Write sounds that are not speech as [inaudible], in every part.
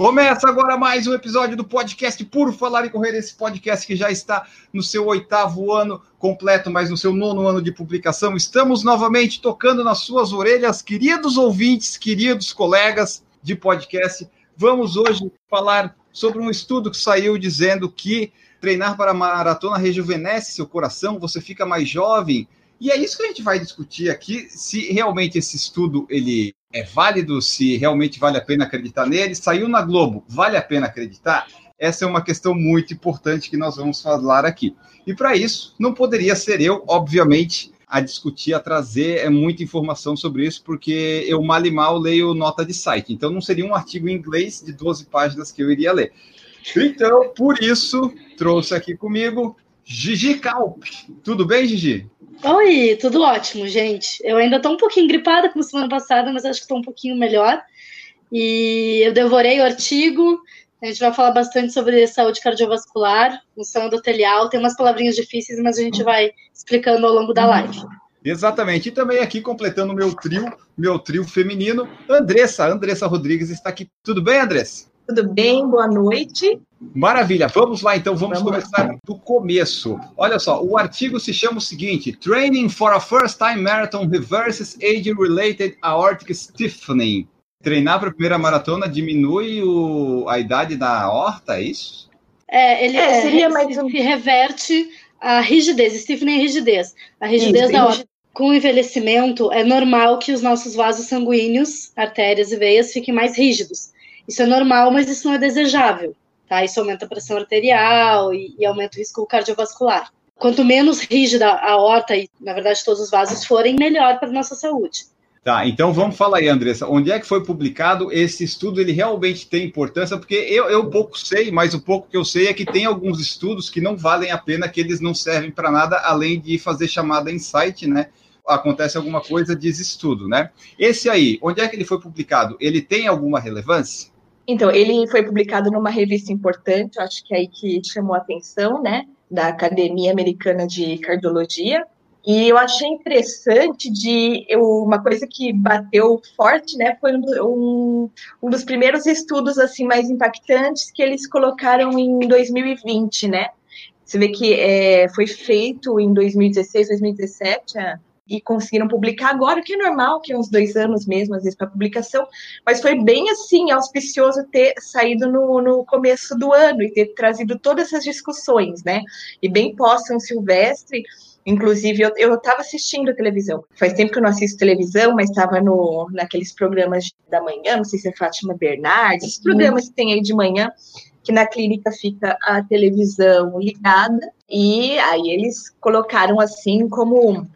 Começa agora mais um episódio do podcast Por Falar em Correr, esse podcast que já está no seu oitavo ano completo, mas no seu nono ano de publicação. Estamos novamente tocando nas suas orelhas, queridos ouvintes, queridos colegas de podcast. Vamos hoje falar sobre um estudo que saiu dizendo que treinar para maratona rejuvenesce seu coração, você fica mais jovem. E é isso que a gente vai discutir aqui, se realmente esse estudo ele é válido, se realmente vale a pena acreditar nele. Saiu na Globo, vale a pena acreditar? Essa é uma questão muito importante que nós vamos falar aqui. E para isso, não poderia ser eu, obviamente, a discutir, a trazer é muita informação sobre isso, porque eu mal e mal leio nota de site. Então, não seria um artigo em inglês de 12 páginas que eu iria ler. Então, por isso, trouxe aqui comigo Gigi Calp. Tudo bem, Gigi? Oi, tudo ótimo, gente. Eu ainda estou um pouquinho gripada como semana passada, mas acho que estou um pouquinho melhor. E eu devorei o artigo. A gente vai falar bastante sobre saúde cardiovascular, função endotelial. Tem umas palavrinhas difíceis, mas a gente vai explicando ao longo da live. Exatamente. E também aqui completando meu trio, meu trio feminino, Andressa. Andressa Rodrigues está aqui. Tudo bem, Andressa? Tudo bem? Boa noite. Maravilha, vamos lá então, vamos, vamos começar lá. do começo. Olha só, o artigo se chama o seguinte: Training for a First Time Marathon Reverses Age-Related Aortic Stiffening. Treinar para a primeira maratona diminui o, a idade da aorta, é isso? É, ele é, seria mais um... reverte a rigidez, stiffening é rigidez. A rigidez isso, da aorta. Com o envelhecimento, é normal que os nossos vasos sanguíneos, artérias e veias, fiquem mais rígidos. Isso é normal, mas isso não é desejável. Tá? Isso aumenta a pressão arterial e, e aumenta o risco cardiovascular. Quanto menos rígida a horta e, na verdade, todos os vasos forem, melhor para a nossa saúde. Tá, então vamos falar aí, Andressa. Onde é que foi publicado esse estudo? Ele realmente tem importância? Porque eu, eu pouco sei, mas o pouco que eu sei é que tem alguns estudos que não valem a pena, que eles não servem para nada, além de fazer chamada site, né? Acontece alguma coisa, diz estudo, né? Esse aí, onde é que ele foi publicado? Ele tem alguma relevância? Então, ele foi publicado numa revista importante, acho que é aí que chamou a atenção, né, da Academia Americana de Cardiologia. E eu achei interessante de uma coisa que bateu forte, né? Foi um, um dos primeiros estudos assim mais impactantes que eles colocaram em 2020, né? Você vê que é, foi feito em 2016, 2017, e conseguiram publicar agora, que é normal, que é uns dois anos mesmo, às vezes, para publicação, mas foi bem assim, auspicioso ter saído no, no começo do ano e ter trazido todas essas discussões, né? E bem pós-São Silvestre, Inclusive, eu estava assistindo televisão. Faz tempo que eu não assisto televisão, mas estava naqueles programas da manhã, não sei se é Fátima Bernardes, esses programas que tem aí de manhã, que na clínica fica a televisão ligada, e aí eles colocaram assim como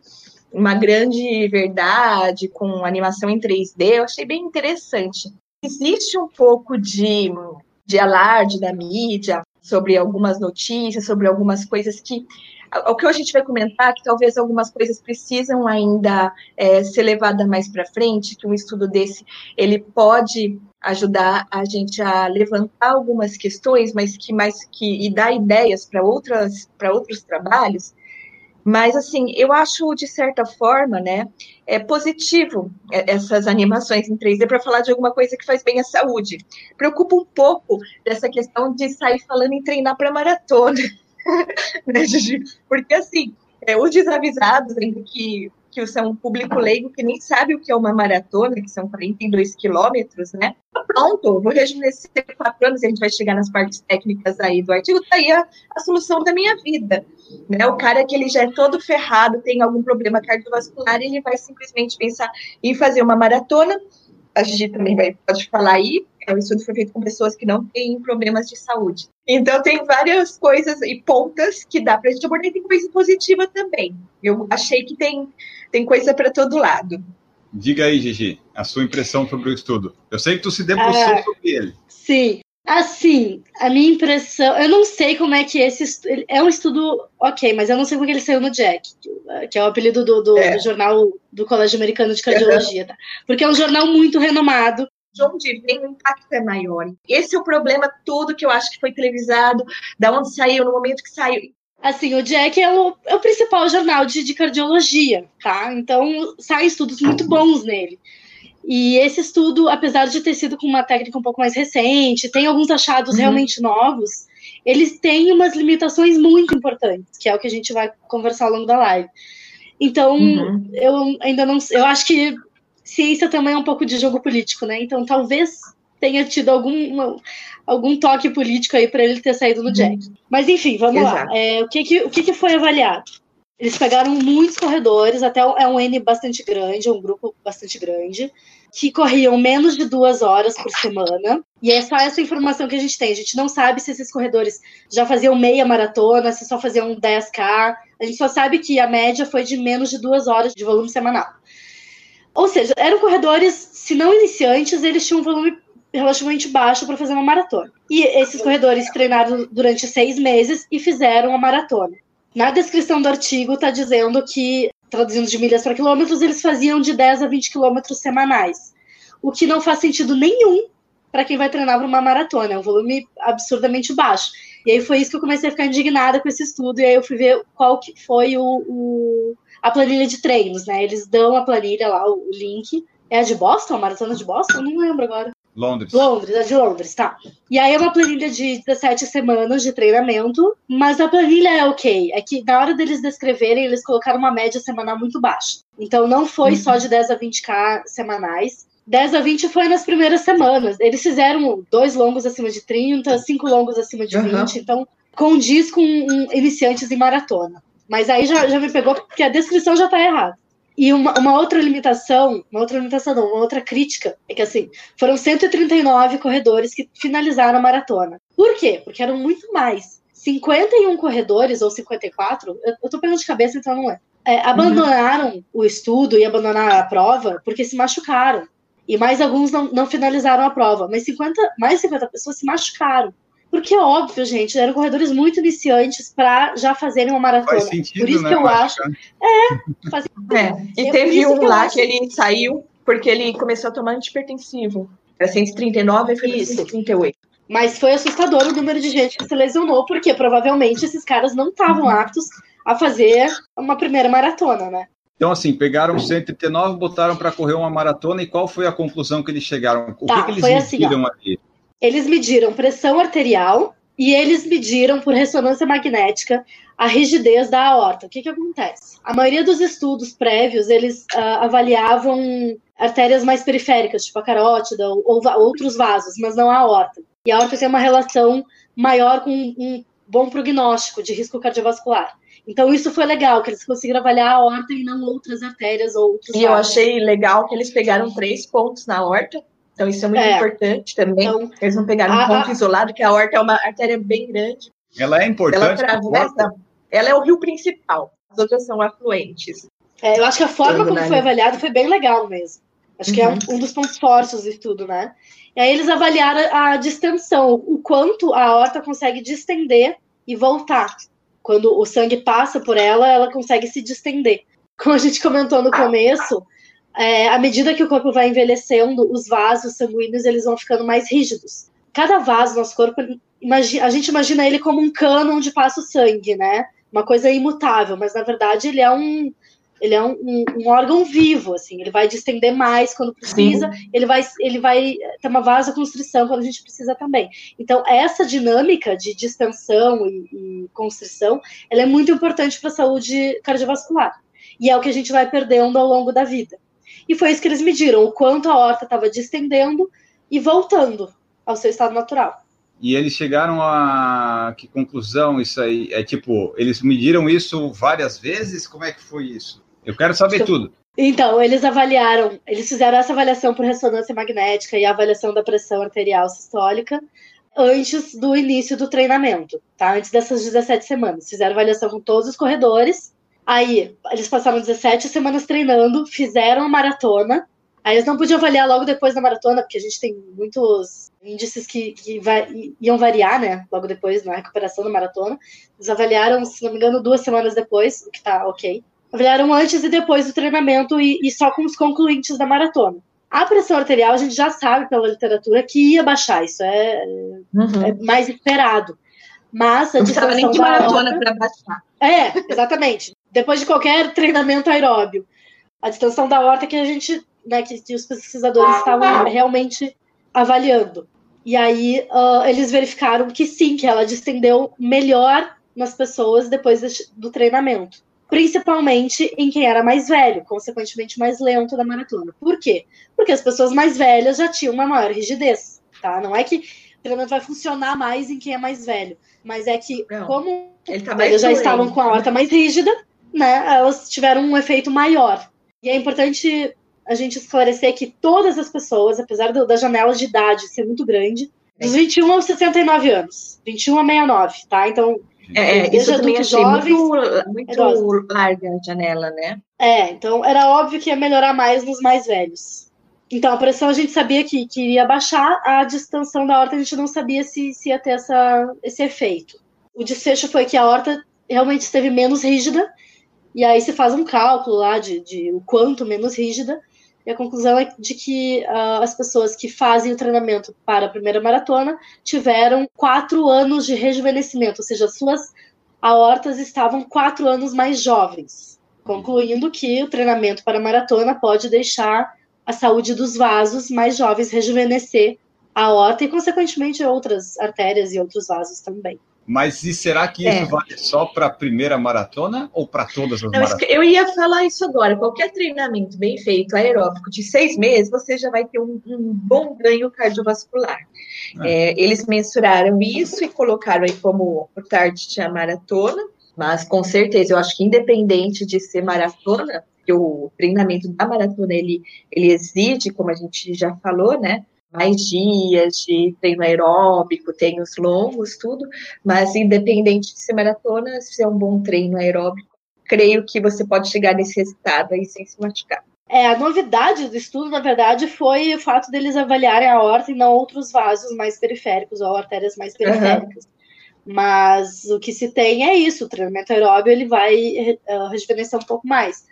uma grande verdade com animação em 3D, eu achei bem interessante. Existe um pouco de, de alarde da mídia sobre algumas notícias, sobre algumas coisas que o que a gente vai comentar que talvez algumas coisas precisam ainda é, ser levadas mais para frente, que um estudo desse ele pode ajudar a gente a levantar algumas questões, mas que mais que e dar ideias para outras para outros trabalhos. Mas, assim, eu acho, de certa forma, né, é positivo essas animações em 3D para falar de alguma coisa que faz bem à saúde. Preocupa um pouco dessa questão de sair falando em treinar para maratona, [laughs] né? Porque, assim, é, os desavisados, ainda que, que são um público leigo que nem sabe o que é uma maratona, que são 42 quilômetros, né? Pronto, vou rejuvenescer quatro anos, e a gente vai chegar nas partes técnicas aí do artigo, tá aí a, a solução da minha vida. Né? O cara que ele já é todo ferrado, tem algum problema cardiovascular, ele vai simplesmente pensar em fazer uma maratona. A gente também vai, pode falar aí, é, o estudo foi feito com pessoas que não têm problemas de saúde. Então, tem várias coisas e pontas que dá para a gente abordar, e tem coisa positiva também. Eu achei que tem, tem coisa para todo lado. Diga aí, Gigi, a sua impressão sobre o estudo. Eu sei que tu se debruçou ah, sobre ele. Sim, Assim, a minha impressão, eu não sei como é que esse é um estudo ok, mas eu não sei como é que ele saiu no Jack. que é o apelido do, do, é. do jornal do Colégio Americano de Cardiologia, tá? Porque é um jornal muito renomado. De onde vem o impacto é maior. Esse é o problema todo que eu acho que foi televisado, da onde saiu, no momento que saiu. Assim, o Jack é o, é o principal jornal de, de cardiologia, tá? Então, saem estudos muito bons nele. E esse estudo, apesar de ter sido com uma técnica um pouco mais recente, tem alguns achados uhum. realmente novos, eles têm umas limitações muito importantes, que é o que a gente vai conversar ao longo da live. Então, uhum. eu ainda não. Eu acho que ciência também é um pouco de jogo político, né? Então, talvez tenha tido algum, algum toque político aí para ele ter saído no Jack. Uhum. Mas, enfim, vamos Exato. lá. É, o que, que, o que, que foi avaliado? Eles pegaram muitos corredores, até é um N bastante grande, um grupo bastante grande, que corriam menos de duas horas por semana. E é só essa informação que a gente tem. A gente não sabe se esses corredores já faziam meia maratona, se só faziam 10K. A gente só sabe que a média foi de menos de duas horas de volume semanal. Ou seja, eram corredores, se não iniciantes, eles tinham um volume relativamente baixo para fazer uma maratona. E esses corredores treinaram durante seis meses e fizeram a maratona. Na descrição do artigo está dizendo que, traduzindo de milhas para quilômetros, eles faziam de 10 a 20 quilômetros semanais. O que não faz sentido nenhum para quem vai treinar para uma maratona. É um volume absurdamente baixo. E aí foi isso que eu comecei a ficar indignada com esse estudo. E aí eu fui ver qual que foi o, o a planilha de treinos, né? Eles dão a planilha lá, o, o link. É a de Boston? A maratona de Boston? Não lembro agora. Londres. Londres, é de Londres, tá. E aí é uma planilha de 17 semanas de treinamento, mas a planilha é ok. É que na hora deles descreverem, eles colocaram uma média semanal muito baixa. Então não foi uhum. só de 10 a 20k semanais. 10 a 20 foi nas primeiras semanas. Eles fizeram dois longos acima de 30, cinco longos acima de 20, uhum. então condiz com um, iniciantes em maratona. Mas aí já, já me pegou porque a descrição já tá errada. E uma, uma, outra limitação, uma outra limitação, não, uma outra crítica, é que assim, foram 139 corredores que finalizaram a maratona. Por quê? Porque eram muito mais. 51 corredores, ou 54, eu, eu tô pegando de cabeça, então não é. é abandonaram uhum. o estudo e abandonaram a prova porque se machucaram. E mais alguns não, não finalizaram a prova, mas 50, mais 50 pessoas se machucaram. Porque, óbvio, gente, eram corredores muito iniciantes para já fazerem uma maratona. Faz sentido, por isso né, que eu acho. É, faz... [laughs] é. E é teve um que lá que ele saiu porque ele começou a tomar antipertensivo. Era 139 e foi para 138. Mas foi assustador o número de gente que se lesionou, porque provavelmente esses caras não estavam aptos a fazer uma primeira maratona, né? Então, assim, pegaram 139, botaram para correr uma maratona e qual foi a conclusão que eles chegaram? O tá, que, que eles mediram assim, ali? Eles mediram pressão arterial e eles mediram por ressonância magnética a rigidez da aorta. O que, que acontece? A maioria dos estudos prévios, eles uh, avaliavam artérias mais periféricas, tipo a carótida ou, ou, outros vasos, mas não a aorta. E a aorta tem uma relação maior com um bom prognóstico de risco cardiovascular. Então, isso foi legal, que eles conseguiram avaliar a aorta e não outras artérias ou outros E vasos. eu achei legal que eles pegaram três pontos na aorta então, isso é muito é. importante também. Então, Eles não pegaram a, um ponto a... isolado, que a horta é uma artéria bem grande. Ela é importante. Ela atravessa, ela é o rio principal. As outras são afluentes. É, eu acho que a forma como foi avaliado foi bem legal mesmo. Acho uhum. que é um, uhum. um, dos pontos fortes de tudo, né? E aí eles avaliaram a distensão, o quanto a horta consegue distender e voltar. Quando o sangue passa por ela, ela consegue se distender. Como a gente comentou no começo, é, à medida que o corpo vai envelhecendo, os vasos sanguíneos eles vão ficando mais rígidos. Cada vaso do nosso corpo, a gente imagina ele como um cano onde passa o sangue, né? Uma coisa imutável, mas na verdade ele é um, ele é um, um, um, órgão vivo, assim, ele vai distender mais quando precisa, ele vai, ele vai ter uma vasoconstrição quando a gente precisa também. Então, essa dinâmica de distensão e, e constrição, ela é muito importante para a saúde cardiovascular. E é o que a gente vai perdendo ao longo da vida. E foi isso que eles mediram, o quanto a horta estava distendendo e voltando ao seu estado natural. E eles chegaram a que conclusão isso aí? É tipo, eles mediram isso várias vezes? Como é que foi isso? Eu quero saber então, tudo. Então, eles avaliaram, eles fizeram essa avaliação por ressonância magnética e a avaliação da pressão arterial sistólica antes do início do treinamento, tá? Antes dessas 17 semanas. Fizeram avaliação com todos os corredores Aí, eles passaram 17 semanas treinando, fizeram a maratona. Aí eles não podiam avaliar logo depois da maratona, porque a gente tem muitos índices que, que vai, iam variar, né? Logo depois, na recuperação da maratona. Eles avaliaram, se não me engano, duas semanas depois, o que tá ok. avaliaram antes e depois do treinamento e, e só com os concluintes da maratona. A pressão arterial a gente já sabe pela literatura que ia baixar, isso é, uhum. é mais esperado. Mas a Não distância nem de maratona para baixar. É, exatamente. Depois de qualquer treinamento aeróbio. A distensão da horta que a gente, né, que, que os pesquisadores estavam realmente avaliando. E aí uh, eles verificaram que sim, que ela distendeu melhor nas pessoas depois do treinamento. Principalmente em quem era mais velho, consequentemente mais lento da maratona. Por quê? Porque as pessoas mais velhas já tinham uma maior rigidez, tá? Não é que o treinamento vai funcionar mais em quem é mais velho, mas é que Não, como tá eles já estavam com a horta mais rígida, né? Elas tiveram um efeito maior. E é importante a gente esclarecer que todas as pessoas, apesar do, da janela de idade ser muito grande, dos 21 aos 69 anos, 21 a 69, tá? Então, é, é isso também achei jovens, muito, muito larga a janela, né? É, então era óbvio que ia melhorar mais nos mais velhos. Então, a pressão a gente sabia que, que iria baixar, a distensão da horta a gente não sabia se, se ia ter essa, esse efeito. O desfecho foi que a horta realmente esteve menos rígida, e aí se faz um cálculo lá de, de o quanto menos rígida, e a conclusão é de que uh, as pessoas que fazem o treinamento para a primeira maratona tiveram quatro anos de rejuvenescimento, ou seja, suas aortas estavam quatro anos mais jovens, concluindo que o treinamento para a maratona pode deixar a saúde dos vasos mais jovens rejuvenescer a aorta e, consequentemente, outras artérias e outros vasos também. Mas e será que isso é. vale só para a primeira maratona ou para todas as Não, maratonas? Eu ia falar isso agora. Qualquer treinamento bem feito, aeróbico, de seis meses, você já vai ter um, um bom ganho cardiovascular. É. É, eles mensuraram isso e colocaram aí como o target a maratona, mas com certeza, eu acho que independente de ser maratona, que o treinamento da maratona ele, ele exige, como a gente já falou, né? Mais dias de treino aeróbico, tem os longos, tudo, mas independente de ser maratona, se é um bom treino aeróbico, creio que você pode chegar nesse resultado aí sem se machucar. É, a novidade do estudo, na verdade, foi o fato deles avaliarem a horta e não outros vasos mais periféricos ou artérias mais periféricas. Uhum. Mas o que se tem é isso, o treinamento aeróbio ele vai uh, rejuvenescer um pouco mais.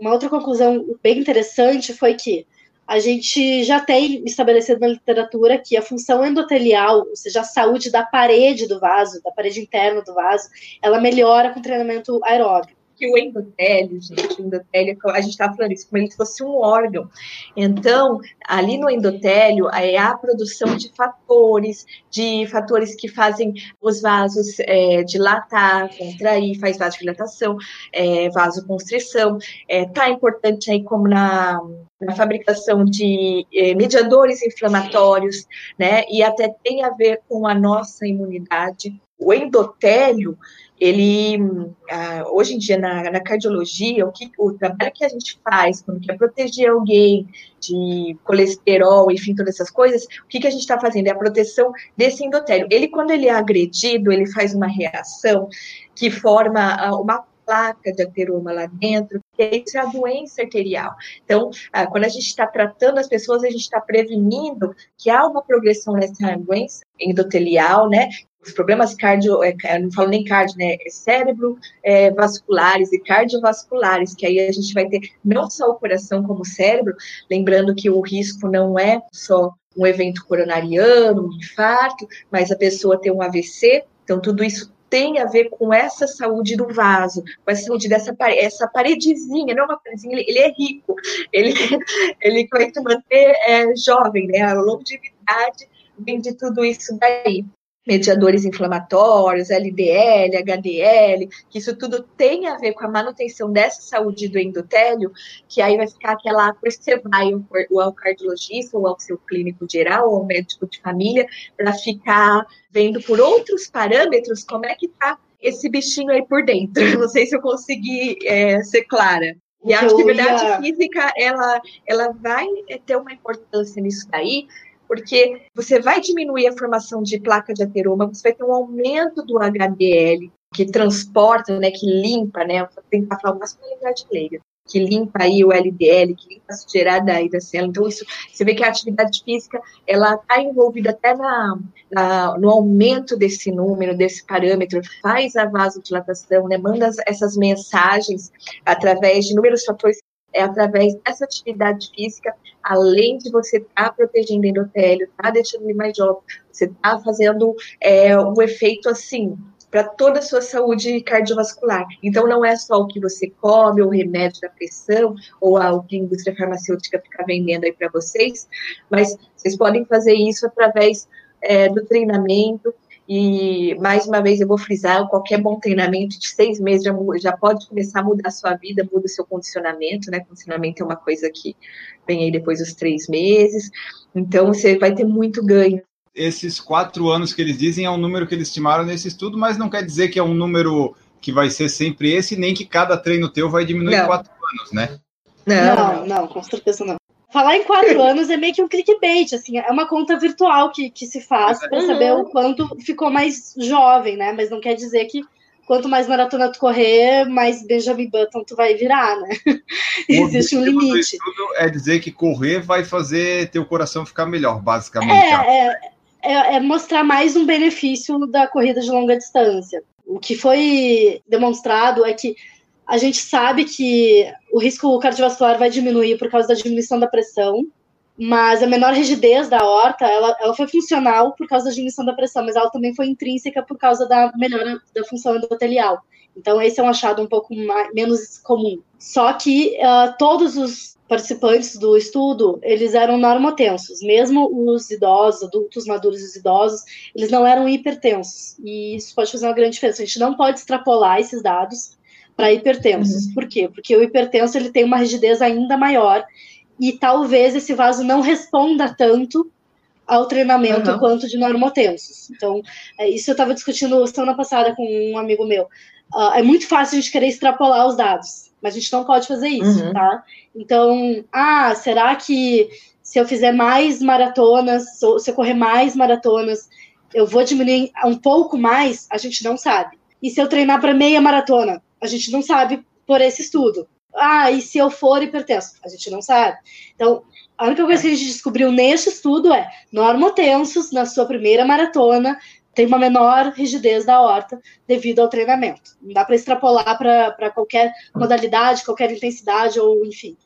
Uma outra conclusão bem interessante foi que a gente já tem estabelecido na literatura que a função endotelial, ou seja, a saúde da parede do vaso, da parede interna do vaso, ela melhora com treinamento aeróbico que o endotélio, gente, o endotélio, a gente estava falando isso, como ele fosse um órgão. Então, ali no endotélio é a produção de fatores, de fatores que fazem os vasos é, dilatar, contrair, faz vasodilatação, é, vasoconstrição. É, tá importante aí como na, na fabricação de é, mediadores inflamatórios, né? E até tem a ver com a nossa imunidade. O endotélio, ele ah, hoje em dia na, na, cardiologia, o que o trabalho que a gente faz quando quer proteger alguém de colesterol, enfim, todas essas coisas, o que, que a gente está fazendo? É a proteção desse endotélio. Ele, quando ele é agredido, ele faz uma reação que forma ah, uma placa de ateroma lá dentro, que isso é a doença arterial. Então, ah, quando a gente está tratando as pessoas, a gente está prevenindo que há uma progressão nessa doença endotelial, né? Os problemas cardio, é, não falo nem cardio, né, é cérebro é, vasculares e cardiovasculares, que aí a gente vai ter não só o coração como o cérebro, lembrando que o risco não é só um evento coronariano, um infarto, mas a pessoa ter um AVC, então tudo isso tem a ver com essa saúde do vaso, com essa saúde dessa essa paredezinha, não é uma paredezinha, ele, ele é rico, [laughs] ele, ele vai te manter é, jovem, né, a longevidade vem de tudo isso daí mediadores inflamatórios, LDL, HDL, que isso tudo tem a ver com a manutenção dessa saúde do endotélio, que aí vai ficar aquela, por isso você vai ou ao cardiologista, ou ao seu clínico geral, ou ao médico de família, para ficar vendo por outros parâmetros como é que está esse bichinho aí por dentro. [laughs] Não sei se eu consegui é, ser clara. E a atividade ia... física, ela, ela vai ter uma importância nisso daí, porque você vai diminuir a formação de placa de ateroma, você vai ter um aumento do HDL, que transporta, né, que limpa, né, tentar falar para lembrar de leiga, que limpa aí o LDL, que limpa a sujeira da, da célula. Então, isso, você vê que a atividade física, ela está envolvida até na, na, no aumento desse número, desse parâmetro, faz a vasodilatação, né, manda essas mensagens através de inúmeros fatores é através dessa atividade física, além de você estar tá protegendo o endotélio, tá deixando ele mais jovem, você está fazendo é, um efeito assim para toda a sua saúde cardiovascular. Então, não é só o que você come, ou o remédio da pressão, ou o que a indústria farmacêutica fica vendendo aí para vocês, mas vocês podem fazer isso através é, do treinamento. E, mais uma vez, eu vou frisar: qualquer bom treinamento de seis meses já, já pode começar a mudar a sua vida, muda o seu condicionamento, né? Condicionamento é uma coisa que vem aí depois dos três meses. Então, você vai ter muito ganho esses quatro anos que eles dizem é um número que eles estimaram nesse estudo, mas não quer dizer que é um número que vai ser sempre esse, nem que cada treino teu vai diminuir não. quatro anos, né? Não, não, não, com certeza não. Falar em quatro [laughs] anos é meio que um clickbait, assim, é uma conta virtual que, que se faz para uhum. saber o quanto ficou mais jovem, né? Mas não quer dizer que quanto mais maratona tu correr, mais Benjamin Button tu vai virar, né? [laughs] Existe um limite. é dizer que correr vai fazer teu coração ficar melhor, basicamente. É, é, é, é mostrar mais um benefício da corrida de longa distância. O que foi demonstrado é que a gente sabe que o risco cardiovascular vai diminuir por causa da diminuição da pressão, mas a menor rigidez da horta, ela, ela foi funcional por causa da diminuição da pressão, mas ela também foi intrínseca por causa da melhora da função endotelial. Então, esse é um achado um pouco mais, menos comum. Só que uh, todos os participantes do estudo, eles eram normotensos, mesmo os idosos, adultos maduros e os idosos, eles não eram hipertensos, e isso pode fazer uma grande diferença. A gente não pode extrapolar esses dados para hipertensos. Uhum. Por quê? Porque o hipertenso ele tem uma rigidez ainda maior e talvez esse vaso não responda tanto ao treinamento uhum. quanto de normotensos. Então, é, isso eu estava discutindo semana passada com um amigo meu. Uh, é muito fácil a gente querer extrapolar os dados mas a gente não pode fazer isso, uhum. tá? Então, ah, será que se eu fizer mais maratonas, se eu correr mais maratonas, eu vou diminuir um pouco mais? A gente não sabe. E se eu treinar para meia maratona? A gente não sabe por esse estudo. Ah, e se eu for hipertenso? A gente não sabe. Então, a única coisa que a gente descobriu neste estudo é normotensos na sua primeira maratona tem uma menor rigidez da horta devido ao treinamento. Não dá para extrapolar para qualquer modalidade, qualquer intensidade, ou enfim.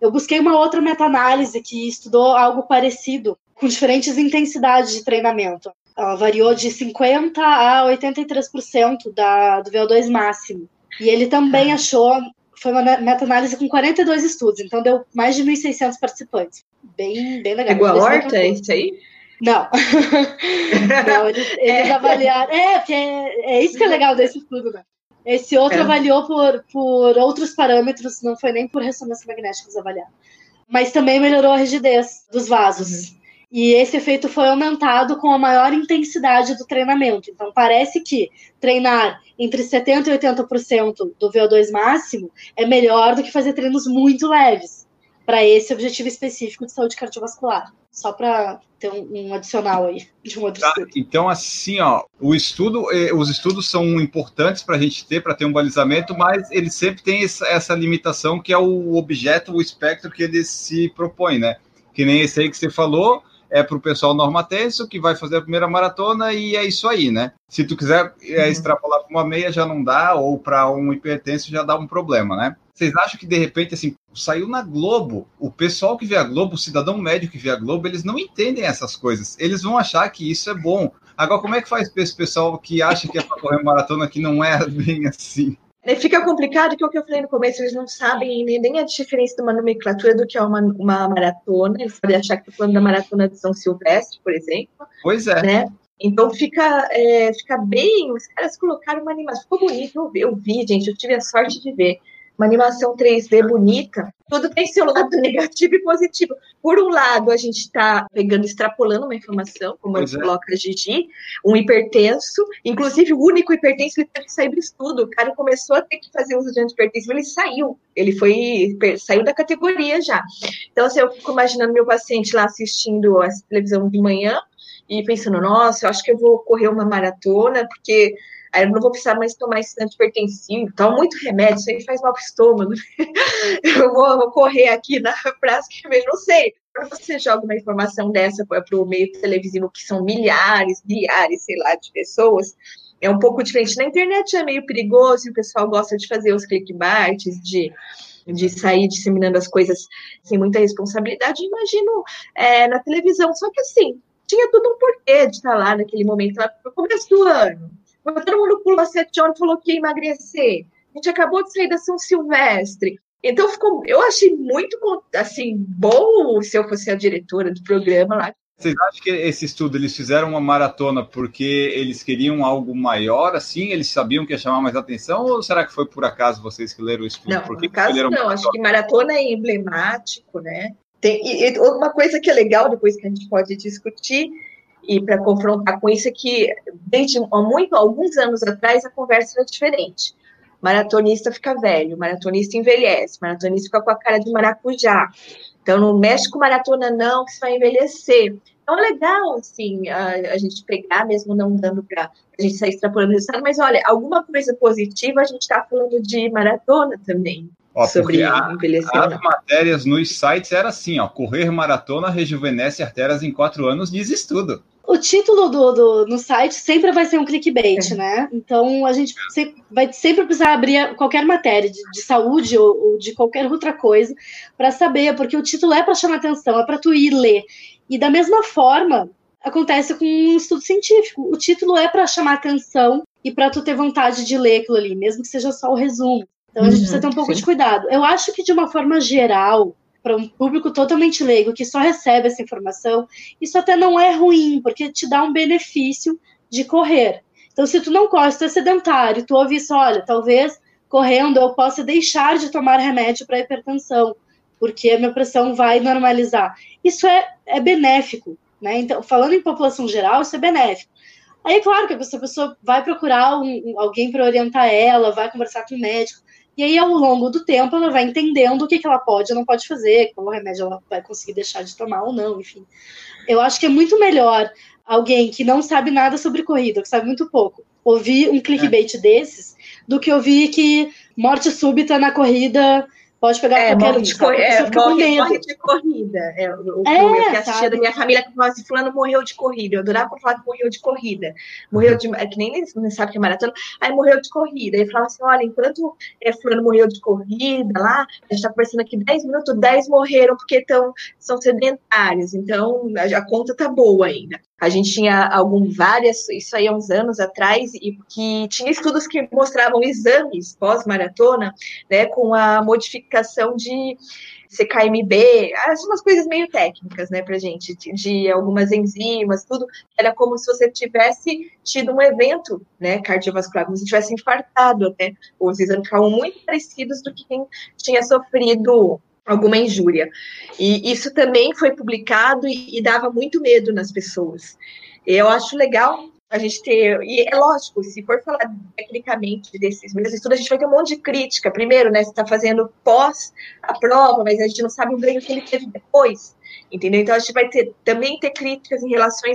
Eu busquei uma outra meta-análise que estudou algo parecido, com diferentes intensidades de treinamento. Ela variou de 50% a 83% da, do VO2 máximo. E ele também achou, foi uma meta-análise com 42 estudos, então deu mais de 1.600 participantes. Bem, bem legal. Igual a horta, é isso aí? Não. [laughs] não, eles, [laughs] eles é. avaliaram. É, porque é, é, isso que é legal desse estudo, né? Esse outro é. avaliou por, por outros parâmetros, não foi nem por ressonância magnética que avaliaram. Mas também melhorou a rigidez dos vasos. Uhum. E esse efeito foi aumentado com a maior intensidade do treinamento. Então, parece que treinar entre 70% e 80% do VO2 máximo é melhor do que fazer treinos muito leves para esse objetivo específico de saúde cardiovascular. Só para ter um, um, adicional aí de um outro tá, estudo. Então, assim, ó, o estudo, eh, os estudos são importantes para a gente ter, para ter um balizamento, mas ele sempre tem essa, essa limitação que é o objeto, o espectro que ele se propõe, né? Que nem esse aí que você falou, é para o pessoal normatenso que vai fazer a primeira maratona e é isso aí, né? Se tu quiser é, extrapolar para uma meia já não dá, ou para um hipertenso já dá um problema, né? Vocês acham que de repente, assim, saiu na Globo, o pessoal que vê a Globo, o cidadão médio que vê a Globo, eles não entendem essas coisas. Eles vão achar que isso é bom. Agora, como é que faz para esse pessoal que acha que é para correr maratona que não é [laughs] bem assim? Fica complicado que é o que eu falei no começo, eles não sabem nem a diferença de uma nomenclatura do que é uma, uma maratona. Eles podem achar que estou falando da maratona de São Silvestre, por exemplo. Pois é. Né? Então fica, é, fica bem. Os caras colocaram uma animação. Ficou bonito, eu vi, eu vi, gente. Eu tive a sorte de ver uma animação 3D bonita, tudo tem seu lado [laughs] negativo e positivo. Por um lado, a gente está pegando, extrapolando uma informação, como pois é. coloca a Gigi, um hipertenso, inclusive o único hipertenso que teve que sair do estudo. O cara começou a ter que fazer uso de antipertensivo, ele saiu, ele foi, saiu da categoria já. Então, se assim, eu fico imaginando meu paciente lá assistindo a televisão de manhã e pensando, nossa, eu acho que eu vou correr uma maratona, porque Aí eu não vou precisar mais tomar esse antipertensivo, toma muito remédio, isso aí faz mal pro estômago. [laughs] eu vou, correr aqui na praça que eu não sei. Quando você joga uma informação dessa para o meio televisivo, que são milhares, milhares, sei lá, de pessoas, é um pouco diferente. Na internet é meio perigoso, e o pessoal gosta de fazer os clickbaits, de de sair disseminando as coisas sem muita responsabilidade, imagino é, na televisão. Só que assim, tinha tudo um porquê de estar lá naquele momento, lá no começo do ano. Quando todo mundo pulou sete horas falou que ia emagrecer. A gente acabou de sair da São Silvestre. Então ficou, eu achei muito assim bom se eu fosse a diretora do programa lá, vocês acham que esse estudo eles fizeram uma maratona porque eles queriam algo maior, assim? Eles sabiam que ia chamar mais atenção? Ou será que foi por acaso vocês que leram o estudo? Não, por que acaso não. Maratona? Acho que maratona é emblemático, né? Tem, e, uma coisa que é legal, depois que a gente pode discutir, e para confrontar com isso, é que desde muito, alguns anos atrás a conversa era diferente. Maratonista fica velho, maratonista envelhece, maratonista fica com a cara de maracujá. Então, não mexe com maratona, não, que você vai envelhecer. Então, é legal, assim, a, a gente pegar, mesmo não dando para a gente sair extrapolando o resultado, mas olha, alguma coisa positiva a gente está falando de maratona também. Ó, sobre a, as matérias nos sites era assim, ó, correr maratona rejuvenesce artérias em quatro anos, diz estudo. O título do, do, no site sempre vai ser um clickbait, é. né? Então a gente vai sempre precisar abrir qualquer matéria de, de saúde ou, ou, de qualquer outra coisa para saber, porque o título é para chamar atenção, é para tu ir ler. E da mesma forma, acontece com um estudo científico. O título é para chamar atenção e para tu ter vontade de ler aquilo ali, mesmo que seja só o resumo. Então a gente uhum, precisa ter um pouco sim. de cuidado. Eu acho que de uma forma geral, para um público totalmente leigo que só recebe essa informação, isso até não é ruim, porque te dá um benefício de correr. Então, se tu não corre, se tu é sedentário, tu ouve isso, olha, talvez correndo eu possa deixar de tomar remédio para hipertensão, porque a minha pressão vai normalizar. Isso é, é benéfico, né? Então, falando em população geral, isso é benéfico. Aí, claro que essa pessoa vai procurar um, alguém para orientar ela, vai conversar com o médico. E aí, ao longo do tempo, ela vai entendendo o que, que ela pode ou não pode fazer, qual remédio ela vai conseguir deixar de tomar ou não, enfim. Eu acho que é muito melhor alguém que não sabe nada sobre corrida, que sabe muito pouco, ouvir um clickbait é. desses, do que ouvir que morte súbita na corrida Pode pegar é, qualquer morre de, cor é, morre, morre, de corrida. É, o, é, eu que assistia da minha família que falava assim, fulano morreu de corrida. Eu adorava falar que morreu de corrida. Morreu de. É que nem nem sabe que é maratona. Aí morreu de corrida. Aí falava assim: olha, enquanto é, fulano morreu de corrida lá, a gente está conversando aqui 10 minutos, 10 morreram porque tão, são sedentários. Então a, a conta tá boa ainda. A gente tinha algum várias, isso aí há uns anos atrás, e que tinha estudos que mostravam exames pós-maratona, né, com a modificação de CKMB, umas coisas meio técnicas, né, pra gente, de, de, algumas enzimas, tudo. Era como se você tivesse tido um evento, né, cardiovascular, como se tivesse infartado até. Os exames ficavam muito parecidos do que quem tinha sofrido alguma injúria. E isso também foi publicado e, e, dava muito medo nas pessoas. Eu acho legal a gente ter, e é lógico, se for falar tecnicamente desses mesmos estudos, a gente vai ter um monte de crítica. Primeiro, né, você está fazendo pós a prova, mas a gente não sabe o ganho que ele teve depois. Entendeu? Então a gente vai ter também ter críticas em relação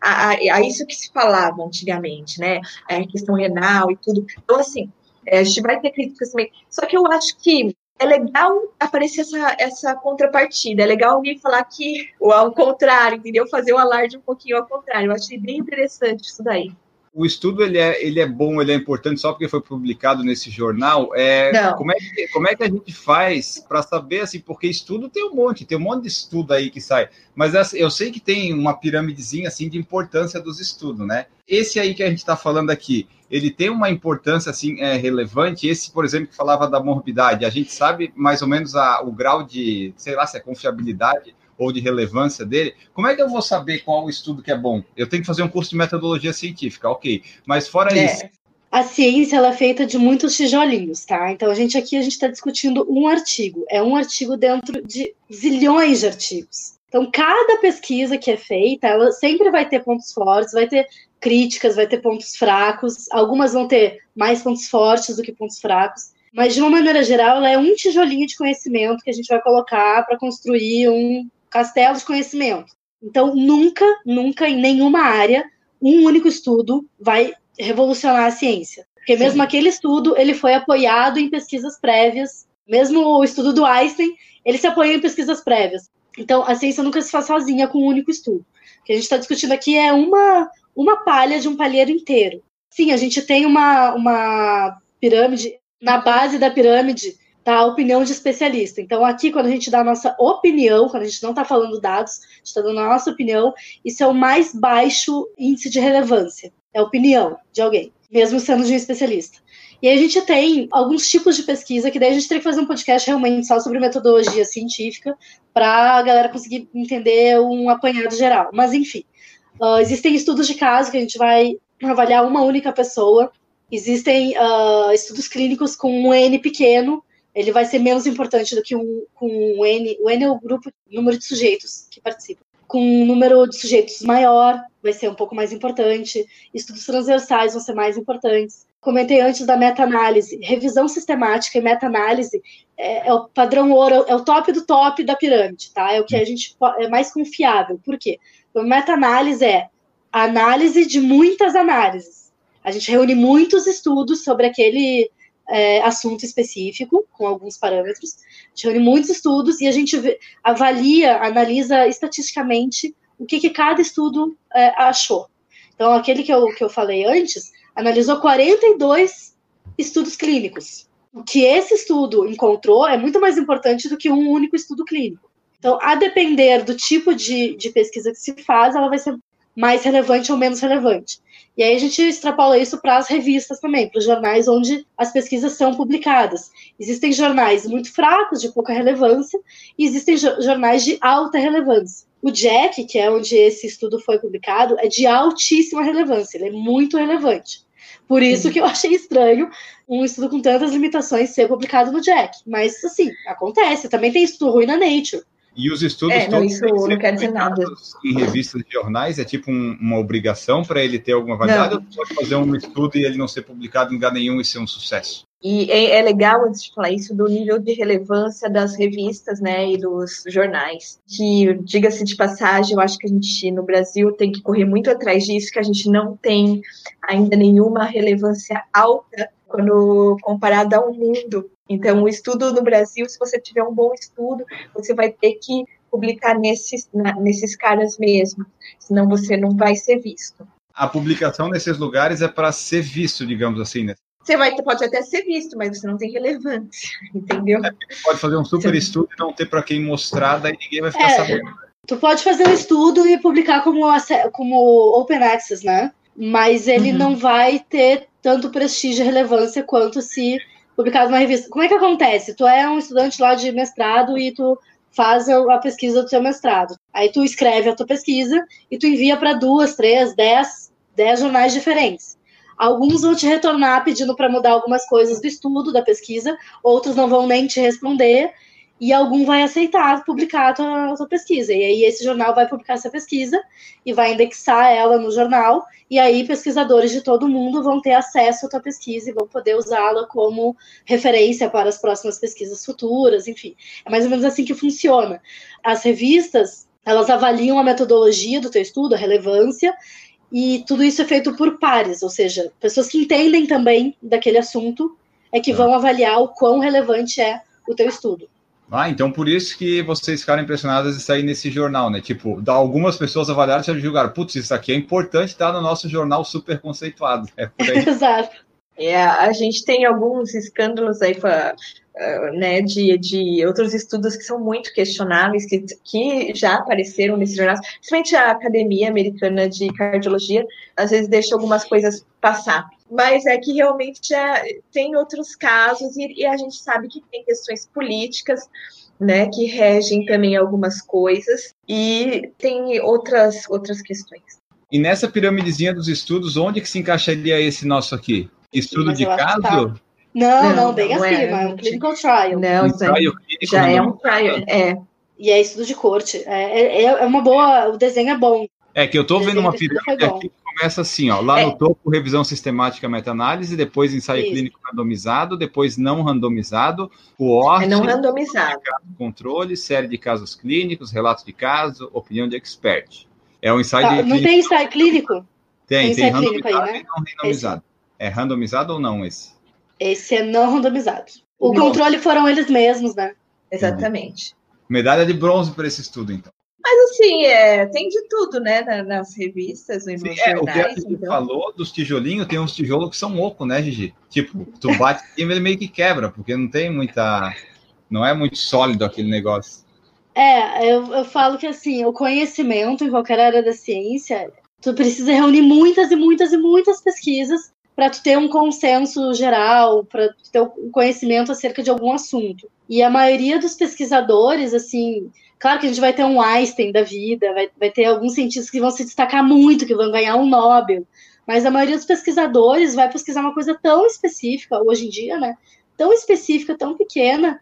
a, a, a isso que se falava antigamente, né? A questão renal e tudo. Então, assim, é, a gente vai ter críticas também. Só que eu acho que é legal aparecer essa, essa contrapartida, é legal alguém falar que, ou ao contrário, entendeu? Fazer o alarde um pouquinho ao contrário. Eu achei bem interessante isso daí. O estudo ele é, ele é bom, ele é importante só porque foi publicado nesse jornal. É, Não. Como, é que, como é que a gente faz para saber assim? Porque estudo tem um monte, tem um monte de estudo aí que sai. Mas assim, eu sei que tem uma piramidezinha assim de importância dos estudos, né? Esse aí que a gente está falando aqui, ele tem uma importância assim é, relevante. Esse, por exemplo, que falava da morbidade, a gente sabe mais ou menos a, o grau de, sei lá, se é confiabilidade ou de relevância dele. Como é que eu vou saber qual o estudo que é bom? Eu tenho que fazer um curso de metodologia científica, ok. Mas fora é. isso, a ciência ela é feita de muitos tijolinhos, tá? Então a gente aqui a gente está discutindo um artigo, é um artigo dentro de zilhões de artigos. Então cada pesquisa que é feita, ela sempre vai ter pontos fortes, vai ter críticas, vai ter pontos fracos, algumas vão ter mais pontos fortes do que pontos fracos, mas de uma maneira geral, ela é um tijolinho de conhecimento que a gente vai colocar para construir um castelo de conhecimento. Então, nunca, nunca em nenhuma área, um único estudo vai revolucionar a ciência. Porque mesmo Sim. aquele estudo, ele foi apoiado em pesquisas prévias. Mesmo o estudo do Einstein, ele se apoiou em pesquisas prévias. Então, a ciência nunca se faz sozinha com um único estudo. O que a gente está discutindo aqui é uma, uma palha de um palheiro inteiro. Sim, a gente tem uma, uma pirâmide, na base da pirâmide tá opinião de especialista. Então, aqui, quando a gente dá a nossa opinião, quando a gente não está falando dados, a gente está dando a nossa opinião, isso é o mais baixo índice de relevância. É a opinião de alguém, mesmo sendo de um especialista. E aí a gente tem alguns tipos de pesquisa, que daí a gente tem que fazer um podcast realmente só sobre metodologia científica, para a galera conseguir entender um apanhado geral. Mas, enfim, uh, existem estudos de caso que a gente vai avaliar uma única pessoa, existem uh, estudos clínicos com um N pequeno, ele vai ser menos importante do que um, com um N. O N é o grupo, número de sujeitos que participam. Com um número de sujeitos maior, vai ser um pouco mais importante. Estudos transversais vão ser mais importantes. Comentei antes da meta-análise. Revisão sistemática e meta-análise é, é, o padrão ouro, é o top do top da pirâmide, tá? É o que a gente é mais confiável. Por quê? Porque meta-análise é a análise de muitas análises. A gente reúne muitos estudos sobre aquele é, assunto específico, com alguns parâmetros. A gente reúne muitos estudos e a gente avalia, analisa estatisticamente o que, que cada estudo é, achou. Então, aquele que eu, que eu falei antes, analisou 42 estudos clínicos. O que esse estudo encontrou é muito mais importante do que um único estudo clínico. Então, a depender do tipo de, de pesquisa que se faz, ela vai ser mais relevante ou menos relevante. E aí a gente extrapola isso para as revistas também, para os jornais onde as pesquisas são publicadas. Existem jornais muito fracos, de pouca relevância, e existem jornais de alta relevância. O Jack, que é onde esse estudo foi publicado, é de altíssima relevância, ele é muito relevante. Por isso que eu achei estranho um estudo com tantas limitações ser publicado no Jack. Mas, assim, acontece. Também tem estudo ruim na Nature. E os estudos é, não, isso não quer dizer nada. em revistas de jornais é tipo um, uma obrigação para ele ter alguma validade não. ou pode fazer um estudo e ele não ser publicado em lugar nenhum e ser um sucesso? E é, é, legal, antes de falar isso, do nível de relevância das revistas né, e dos jornais. Que, diga-se de passagem, eu acho que a gente no Brasil tem que correr muito atrás disso, que a gente não tem ainda nenhuma relevância alta quando comparada ao mundo. Então, o estudo no Brasil, se você tiver um bom estudo, você vai ter que publicar nesses, na, nesses caras mesmo, senão você não vai ser visto. A publicação nesses lugares é para ser visto, digamos assim, né? Você vai, pode até ser visto, mas você não tem relevância, [laughs] entendeu? É, pode fazer um super você... estudo e não ter para quem mostrar, daí ninguém vai ficar é, sabendo. Tu pode fazer um estudo e publicar como, como open access, né? Mas ele uhum. não vai ter tanto prestígio e relevância quanto se publicado numa revista. Como é que acontece? Tu é um estudante lá de mestrado e tu faz a pesquisa do seu mestrado. Aí tu escreve a tua pesquisa e tu envia para duas, três, dez, dez jornais diferentes. Alguns vão te retornar pedindo para mudar algumas coisas do estudo, da pesquisa, outros não vão nem te responder, e algum vai aceitar publicar a tua, a tua, pesquisa. E aí esse jornal vai publicar essa pesquisa e vai indexar ela no jornal, e aí pesquisadores de todo mundo vão ter acesso à tua pesquisa e vão poder usá-la como referência para as próximas pesquisas futuras, enfim. É mais ou menos assim que funciona. As revistas, elas avaliam a metodologia do teu estudo, a relevância, e tudo isso é feito por pares, ou seja, pessoas que entendem também daquele assunto é que tá. vão avaliar o quão relevante é o teu estudo. Ah, então por isso que vocês ficaram impressionadas de sair nesse jornal, né? Tipo, algumas pessoas avaliaram e julgaram, putz, isso aqui é importante estar no nosso jornal super conceituado. É. [laughs] Exato. É, a gente tem alguns escândalos aí pra, né, de, de outros estudos que são muito questionáveis, que, que já apareceram nesses jornais, principalmente a Academia Americana de Cardiologia, às vezes deixa algumas coisas passar mas é que realmente já tem outros casos e, e, a gente sabe que tem questões políticas, né, que regem também algumas coisas e tem outras outras questões. E nessa piramidezinha dos estudos, onde que se encaixaria esse nosso aqui? Estudo de caso? Tá... Não, não, não, bem não acima, é, um clinical trial. Não, um trial já é um trial, é. E é estudo de corte. É, é, é uma boa, o desenho é bom. É que eu estou vendo uma pirâmide aqui que começa assim, ó, lá é. no topo, revisão sistemática meta-análise, depois ensaio Isso. clínico randomizado, depois não randomizado, o ORT, é não randomizado. controle, série de casos clínicos, relatos de caso, opinião de expert. É um ensaio ah, de Não tem ensaio clínico? Tem, tem, tem randomizado aí, né? e não randomizado. Esse. É randomizado ou não esse? Esse é não randomizado. O não. controle foram eles mesmos, né? Exatamente. Medalha de bronze para esse estudo, então. Mas assim, é, tem de tudo, né? Nas revistas, nos Sim, é, O que a gente então. falou dos tijolinhos, tem uns tijolos que são oco, né, Gigi? Tipo, tu bate em ele meio que quebra, porque não tem muita. Não é muito sólido aquele negócio. É, eu, eu falo que assim, o conhecimento em qualquer área da ciência, tu precisa reunir muitas e muitas e muitas pesquisas para tu ter um consenso geral, para ter um conhecimento acerca de algum assunto. E a maioria dos pesquisadores, assim, claro que a gente vai ter um Einstein da vida, vai, vai ter alguns cientistas que vão se destacar muito, que vão ganhar um Nobel, mas a maioria dos pesquisadores vai pesquisar uma coisa tão específica, hoje em dia, né? Tão específica, tão pequena,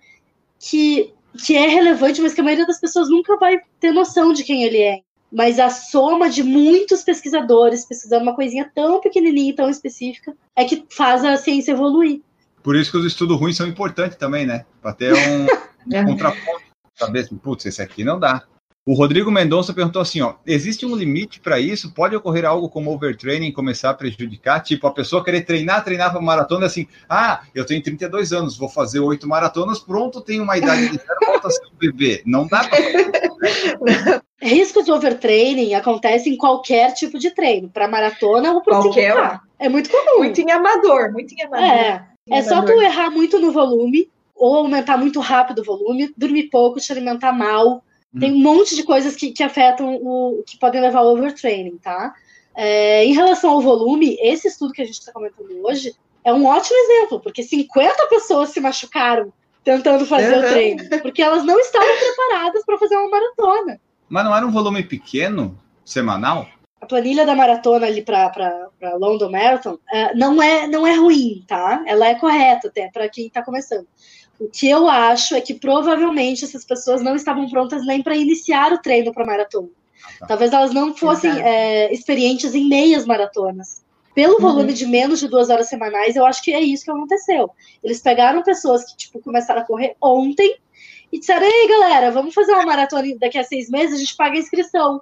que, que é relevante, mas que a maioria das pessoas nunca vai ter noção de quem ele é mas a soma de muitos pesquisadores pesquisando uma coisinha tão pequenininha e tão específica é que faz a ciência evoluir. Por isso que os estudos ruins são importantes também, né? Para ter um, [laughs] é. contraponto. Saber assim, putz, esse aqui não dá. O Rodrigo Mendonça perguntou assim: ó, existe um limite para isso? Pode ocorrer algo como overtraining começar a prejudicar? Tipo, a pessoa querer treinar, treinar para maratona assim, ah, eu tenho 32 anos, vou fazer oito maratonas, pronto, tenho uma idade de zero, volta a ser um bebê. Não dá para [laughs] Riscos de overtraining acontecem em qualquer tipo de treino, para maratona ou para qualquer. É muito comum. Muito em amador, muito em amador. É, é só tu errar muito no volume ou aumentar muito rápido o volume, dormir pouco, te alimentar mal. Hum. Tem um monte de coisas que, que afetam o que podem levar ao overtraining, tá? É, em relação ao volume, esse estudo que a gente está comentando hoje é um ótimo exemplo, porque 50 pessoas se machucaram tentando fazer uhum. o treino, porque elas não estavam preparadas para fazer uma maratona. Mas não era um volume pequeno, semanal? A planilha da maratona ali para London Marathon uh, não, é, não é ruim, tá? Ela é correta até para quem está começando. O que eu acho é que provavelmente essas pessoas não estavam prontas nem para iniciar o treino para maratona. Ah, tá. Talvez elas não fossem é, experientes em meias maratonas. Pelo uhum. volume de menos de duas horas semanais, eu acho que é isso que aconteceu. Eles pegaram pessoas que tipo começaram a correr ontem e disseram: Ei, galera, vamos fazer uma maratona daqui a seis meses, a gente paga a inscrição.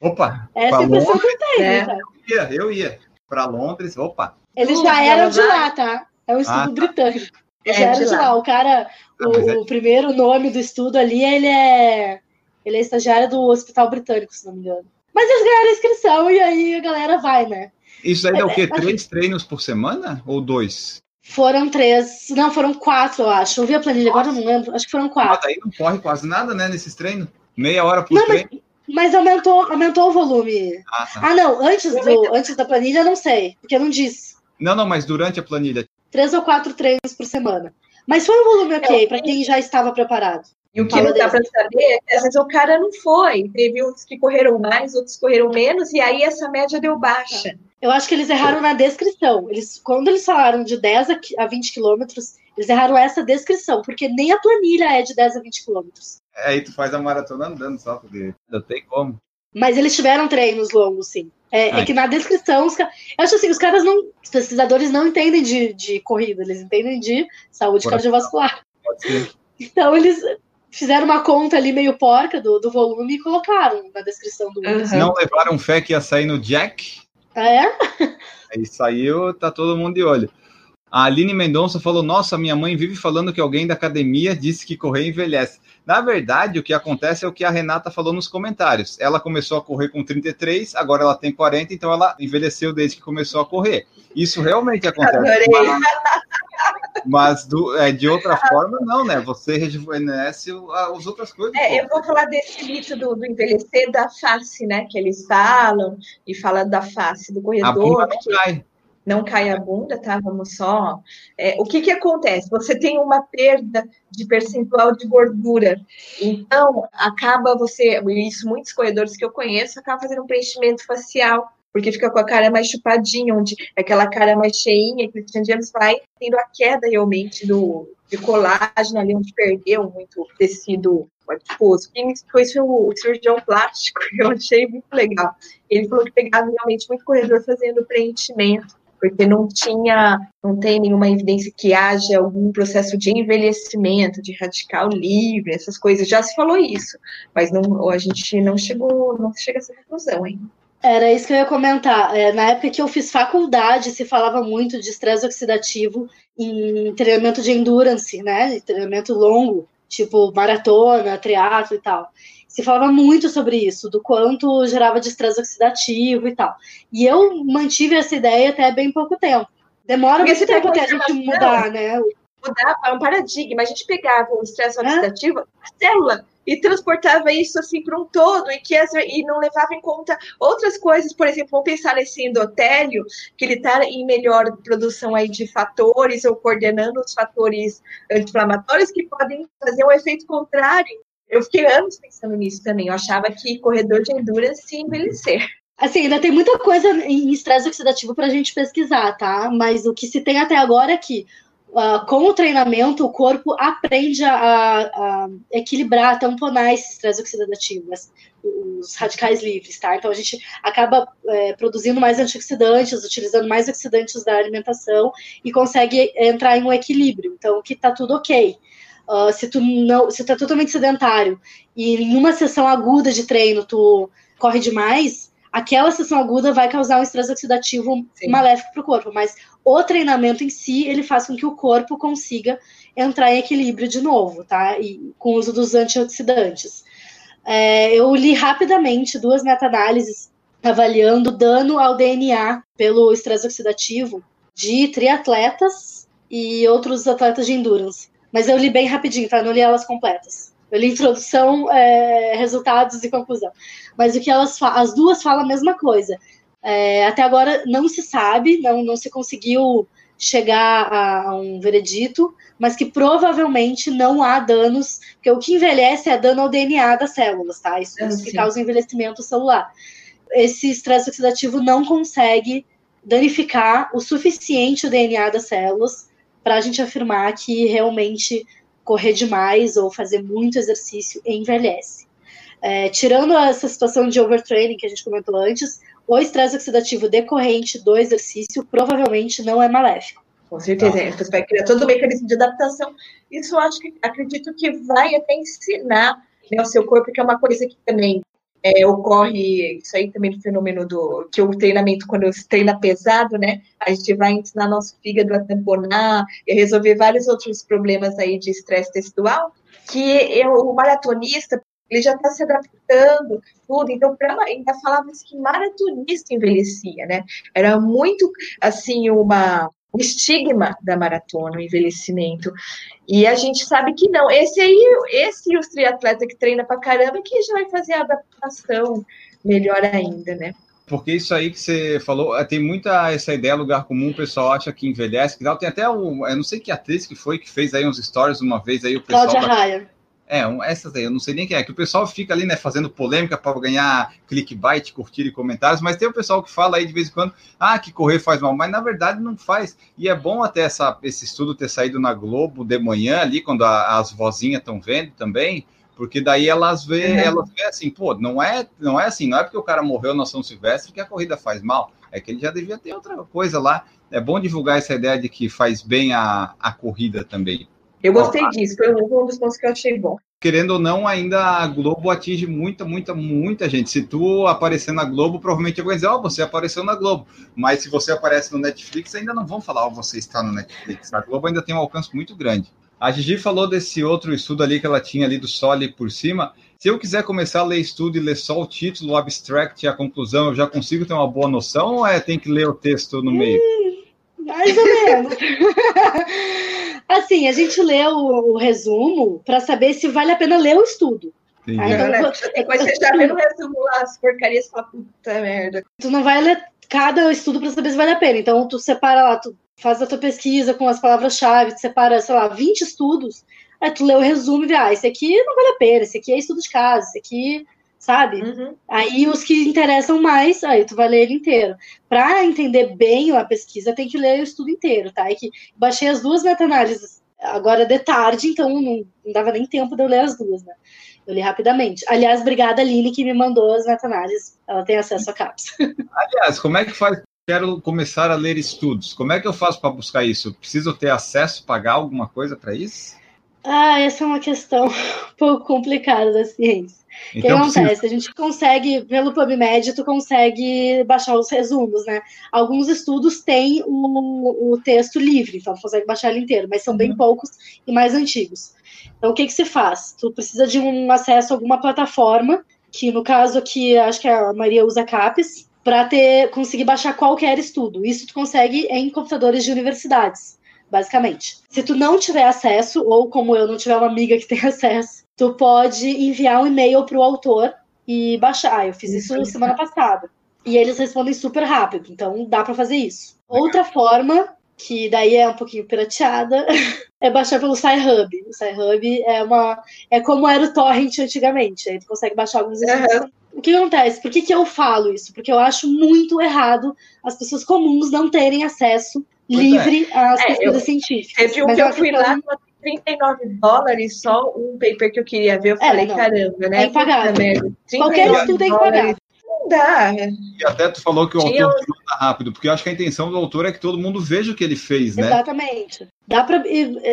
Opa! Essa é a impressão que eu tenho. É. Eu ia, eu ia. Para Londres, opa. Eles já eram de lá, tá? É um estudo ah, tá. britânico. Eles é, já eram de lá. lá. O cara, ah, o, é... o, primeiro nome do estudo ali, ele é. Ele é estagiário do Hospital Britânico, se não me engano. Mas eles ganharam a inscrição e aí a galera vai, né? Isso aí é, é o quê? Três treinos por semana ou dois? Foram três, não, foram quatro, eu acho. Eu vi a planilha, agora eu não lembro. Acho que foram quatro. Mas aí não corre quase nada, né, nesses treinos? Meia hora por não, treino. Mas, mas, aumentou, aumentou o volume. Ah, tá. ah não, antes, do, antes da planilha eu não sei, porque não disse. Não, não, mas durante a planilha. Três ou quatro treinos por semana. Mas foi um volume ok, para quem já estava preparado. E o que não dá para saber é que às vezes o cara não foi. Teve uns que correram mais, outros correram menos, e aí essa média deu baixa. Eu acho que eles erraram na descrição. Eles, quando eles falaram de 10 a 20 quilômetros, eles erraram essa descrição, porque nem a planilha é de 10 a 20 quilômetros. É, aí tu faz a maratona andando só, porque não tem como. Mas eles tiveram treinos longos, sim. É, é que na descrição, os, eu acho assim, os caras não, os pesquisadores não entendem de, de corrida, eles entendem de saúde Pode cardiovascular. Pode ser. [laughs] Então eles fizeram uma conta ali meio porca do, do volume e colocaram na descrição do uhum. Não levaram fé que ia sair no Jack? É? [laughs] Aí saiu, tá todo mundo de olho. A Aline Mendonça falou: Nossa, minha mãe vive falando que alguém da academia disse que correr envelhece. Na verdade, o que acontece é o que a Renata falou nos comentários. Ela começou a correr com 33, agora ela tem 40, então ela envelheceu desde que começou a correr. Isso realmente acontece. Adorei. Mas do, é, de outra forma, não, né? Você rejuvenesce as outras coisas. É, eu vou falar desse mito do, do, envelhecer da face, né? Que eles falam e fala da face do corredor. A bunda não cai. Não cai a bunda, tá? Vamos só. É, o que que acontece? Você tem uma perda de percentual de gordura. Então, acaba você. Isso, muitos corredores que eu conheço acabam fazendo um preenchimento facial porque fica com a cara mais chupadinha, onde aquela cara mais cheinha, que o James vai tendo a queda realmente do de colágeno ali, onde perdeu muito tecido adiposo. Quem foi isso o, o cirurgião plástico, [laughs] eu achei muito legal. Ele falou que pegava realmente muito corredor fazendo preenchimento, porque não tinha, não tem nenhuma evidência que haja algum processo de envelhecimento, de radical livre, essas coisas. Já se falou isso, mas não, a gente não chegou, não chega a essa conclusão ainda. Era isso que eu ia comentar. É, na época que eu fiz faculdade, se falava muito de estresse oxidativo em treinamento de endurance, né? treinamento longo, tipo maratona, triatlo e tal. Se falava muito sobre isso, do quanto gerava de estresse oxidativo e tal. E eu mantive essa ideia até bem pouco tempo. Demora Porque muito tempo até a gente mudar, né? Mudar é um paradigma. A gente pegava o estresse oxidativo, a célula e transportava isso assim para um todo e que as, e não levava em conta outras coisas, por exemplo, vamos pensar nesse endotélio, que ele está em melhor produção aí de fatores ou coordenando os fatores anti-inflamatórios que podem fazer um efeito contrário. Eu fiquei anos pensando nisso também. Eu achava que corredor de endurance se envelhecer. Assim, ainda tem muita coisa em estresse oxidativo para a gente pesquisar, tá? Mas o que se tem até agora é que uh, com o treinamento, o corpo aprende a, a equilibrar, a tamponar esse estresse oxidativo, os radicais livres, tá? Então a gente acaba é, produzindo mais antioxidantes, utilizando mais oxidantes da alimentação e consegue entrar em um equilíbrio. Então, que tá tudo ok. Uh, se tu não, se tu é totalmente sedentário e em uma sessão aguda de treino tu corre demais, aquela sessão aguda vai causar um estresse oxidativo Sim. maléfico para o corpo, mas o treinamento em si, ele faz com que o corpo consiga entrar em equilíbrio de novo, tá? E com o uso dos antioxidantes. É, eu li rapidamente duas meta-análises avaliando dano ao DNA pelo estresse oxidativo de triatletas e outros atletas de endurance. Mas eu li bem rapidinho, tá? Não li elas completas. Eu li introdução, é, resultados e conclusão. Mas o que elas as duas falam a mesma coisa. É, até agora não se sabe, não, não se conseguiu chegar a, a, um veredito, mas que provavelmente não há danos, porque o que envelhece é dano ao DNA das células, tá? Isso, isso que causa envelhecimento celular. Esse estresse oxidativo não consegue danificar o suficiente o DNA das células para a gente afirmar que realmente correr demais ou fazer muito exercício envelhece. É, tirando essa situação de overtraining que a gente comentou antes, o estresse oxidativo decorrente do exercício provavelmente não é maléfico. Com certeza, não. você vai criar todo o mecanismo de adaptação. Isso eu acho que acredito que vai até ensinar né, o seu corpo, que é uma coisa que também é, ocorre, isso aí também no fenômeno do que o treinamento, quando se treina pesado, né? A gente vai ensinar nosso fígado a tamponar e resolver vários outros problemas aí de estresse tecidual, que eu, o maratonista, ele já está se adaptando, tudo. Então, pra, ainda falava-se que maratonista envelhecia, né? Era muito, assim, uma, um estigma da maratona, o envelhecimento. E a gente sabe que não. Esse aí, esse os triatleta que treina pra caramba, que já vai fazer a adaptação melhor ainda, né? Porque isso aí que você falou, é, tem muita essa ideia, lugar comum, o pessoal acha que envelhece, que tal. Tem até o, eu não sei que atriz que foi que fez aí uns stories uma vez aí o pessoal. Cláudia Raia. É, essas aí, eu não sei nem quem é, que o pessoal fica ali, né, fazendo polêmica para ganhar clickbait, curtir e comentários, mas tem o pessoal que fala aí de vez em quando, ah, que correr faz mal, mas na verdade não faz. E é bom até essa, esse estudo ter saído na Globo de manhã ali, quando a, as vozinhas estão vendo também, porque daí elas vê, uhum. elas vê assim, pô, não é, não é assim, não é porque o cara morreu na São Silvestre que a corrida faz mal, é que ele já devia ter outra coisa lá. É bom divulgar essa ideia de que faz bem a, a corrida também. Eu gostei disso, foi um dos pontos que eu achei bom. Querendo ou não, ainda a Globo atinge muita, muita, muita gente. Se tu aparecer na Globo, provavelmente eu vou dizer, ó, oh, você apareceu na Globo. Mas se você aparece no Netflix, ainda não vão falar, ó, oh, você está no Netflix. A Globo ainda tem um alcance muito grande. A Gigi falou desse outro estudo ali que ela tinha ali do Sol ali por cima. Se eu quiser começar a ler estudo e ler só o título, o abstract e a conclusão, eu já consigo ter uma boa noção ou é tem que ler o texto no meio? Hum, mais ou menos. [laughs] Assim, a gente lê o, o resumo para saber se vale a pena ler o estudo. Sim, ah, então, é. [laughs] Depois você já vê no resumo lá as porcarias e fala, puta merda. Tu não vai ler cada estudo para saber se vale a pena. Então, tu separa lá, tu faz a tua pesquisa com as palavras-chave, tu separa, sei lá, 20 estudos, aí tu lê o resumo e vê, ah, esse aqui não vale a pena, esse aqui é estudo de caso, esse aqui sabe? Uhum. Aí os que interessam mais, aí tu vai ler ele inteiro. Para entender bem a pesquisa, tem que ler o estudo inteiro, tá? E que baixei as duas meta-análises agora de tarde, então não, não, dava nem tempo de eu ler as duas, né? Eu li rapidamente. Aliás, obrigada, Aline, que me mandou as meta-análises. Ela tem acesso à CAPS. [laughs] Aliás, como é que faz? Quero começar a ler estudos. Como é que eu faço para buscar isso? Preciso ter acesso, pagar alguma coisa para isso? Ah, essa é uma questão [laughs] um pouco complicada da ciência. O então, que acontece? Precisa... A gente consegue, pelo PubMed, tu consegue baixar os resumos, né? Alguns estudos têm o, o texto livre, então tu consegue baixar ele inteiro, mas são bem uhum. poucos e mais antigos. Então, o que que se faz? Tu precisa de um acesso a alguma plataforma, que no caso aqui, acho que a Maria usa CAPES, para conseguir baixar qualquer estudo. Isso tu consegue em computadores de universidades basicamente. Se tu não tiver acesso, ou como eu não tiver uma amiga que [laughs] tem acesso, tu pode enviar um e-mail para o autor e baixar. Eu fiz isso semana passada. E eles respondem super rápido, então dá para fazer isso. Outra forma, que daí é um pouquinho pirateada, [laughs] é baixar pelo Sci-Hub. O Sci-Hub é uma é como era o torrent antigamente, aí tu consegue baixar alguns uhum. O que acontece? Por que, que eu falo isso? Porque eu acho muito errado as pessoas comuns não terem acesso Pois livre é. às é, pesquisas científicas. Teve um que eu fui lá, 39 dólares só um paper que eu queria ver. Eu é, falei, não, caramba, né? É impagável. Qualquer estudo é impagável. Não dá. E até tu falou que o Tinha... autor tá rápido, porque eu acho que a intenção do autor é que todo mundo veja o que ele fez, né? Exatamente. Dá para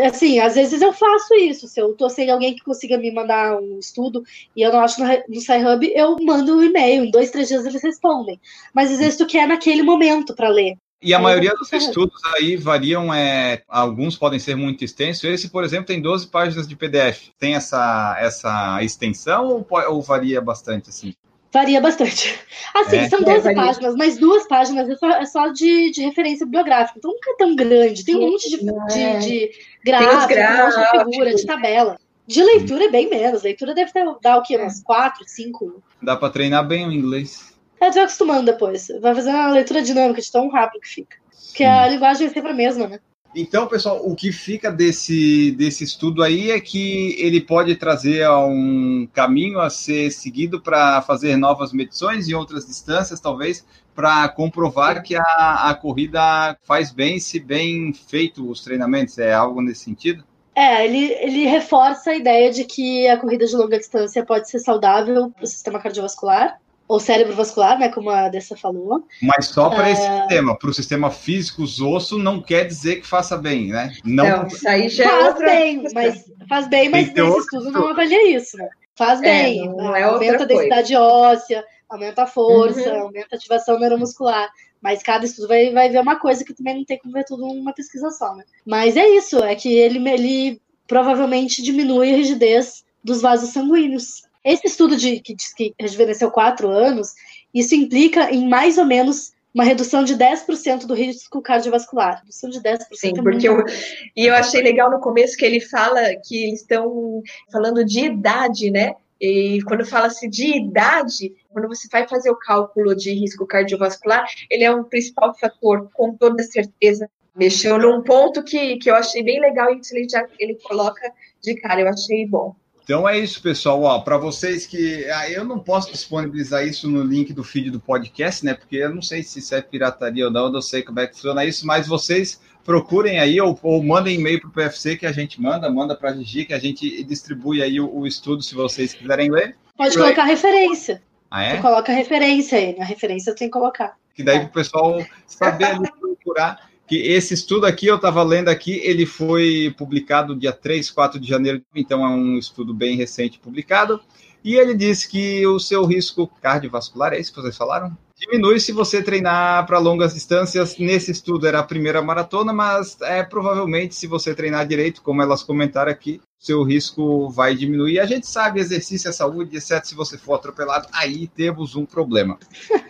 assim, às vezes eu faço isso. Se eu tô sem alguém que consiga me mandar um estudo e eu não acho no, no SciHub, eu mando um e-mail. Em dois, três dias eles respondem. Mas às vezes tu quer naquele momento para ler. E a maioria dos estudos aí variam, é, alguns podem ser muito extensos. Esse, por exemplo, tem 12 páginas de PDF. Tem essa, essa extensão ou, ou varia bastante assim? Varia bastante. Assim, é, são 12 é, páginas, mas duas páginas é só, é só de, de, referência bibliográfica. Então nunca é tão grande. Tem um monte de, de, é. de gráfico, um monte de figura, de tabela. De leitura é bem menos. Leitura deve ter, dar o quê? Umas 4, 5? Dá para treinar bem o inglês. É, tu vai acostumando depois. Vai fazer uma leitura dinâmica de tão rápido que fica. Porque Sim. a linguagem é sempre a mesma, né? Então, pessoal, o que fica desse, desse estudo aí é que ele pode trazer um caminho a ser seguido para fazer novas medições em outras distâncias, talvez, para comprovar que a, a corrida faz bem se bem feito os treinamentos. É algo nesse sentido? É, ele, ele reforça a ideia de que a corrida de longa distância pode ser saudável para o sistema cardiovascular ou cérebro vascular, né, como a Dessa falou. Mas só para é... esse sistema, para o sistema físico, os ossos não quer dizer que faça bem, né? Não, não isso aí já é faz outra... bem, mas faz bem, mas esse estudo não avalia isso, né? Faz é, bem, não, é aumenta a densidade óssea, aumenta a força, uhum. aumenta a ativação neuromuscular. Mas cada estudo vai, vai ver uma coisa que também não tem como ver tudo numa pesquisa só, né? Mas é isso, é que ele, ele provavelmente diminui a rigidez dos vasos sanguíneos. Esse estudo de, que diz que rejuvenesceu quatro anos, isso implica em mais ou menos uma redução de 10% do risco cardiovascular. Redução de 10%. Sim, é porque eu, e eu achei legal no começo que ele fala que eles estão falando de idade, né? E quando fala-se de idade, quando você vai fazer o cálculo de risco cardiovascular, ele é um principal fator, com toda certeza. Mexeu num ponto que, que eu achei bem legal e ele já ele coloca de cara, eu achei bom. Então é isso, pessoal. Para vocês que. Ah, eu não posso disponibilizar isso no link do feed do podcast, né? Porque eu não sei se isso é pirataria ou não, eu não sei como é que funciona isso, mas vocês procurem aí ou, ou mandem e-mail para o PFC que a gente manda, manda para a Gigi, que a gente distribui aí o, o, estudo se vocês quiserem ler. Pode colocar referência. Ah, é? Você coloca referência aí, na referência tem que colocar. Que daí é. o pessoal saber procurar que esse estudo aqui, eu estava lendo aqui, ele foi publicado dia 3, 4 de janeiro, então é um estudo bem recente publicado, e ele diz que o seu risco cardiovascular, é isso que vocês falaram? Diminui se você treinar para longas distâncias. Nesse estudo era a primeira maratona, mas é provavelmente se você treinar direito, como elas comentaram aqui, seu risco vai diminuir. A gente sabe, exercício é saúde, exceto se você for atropelado, aí temos um problema.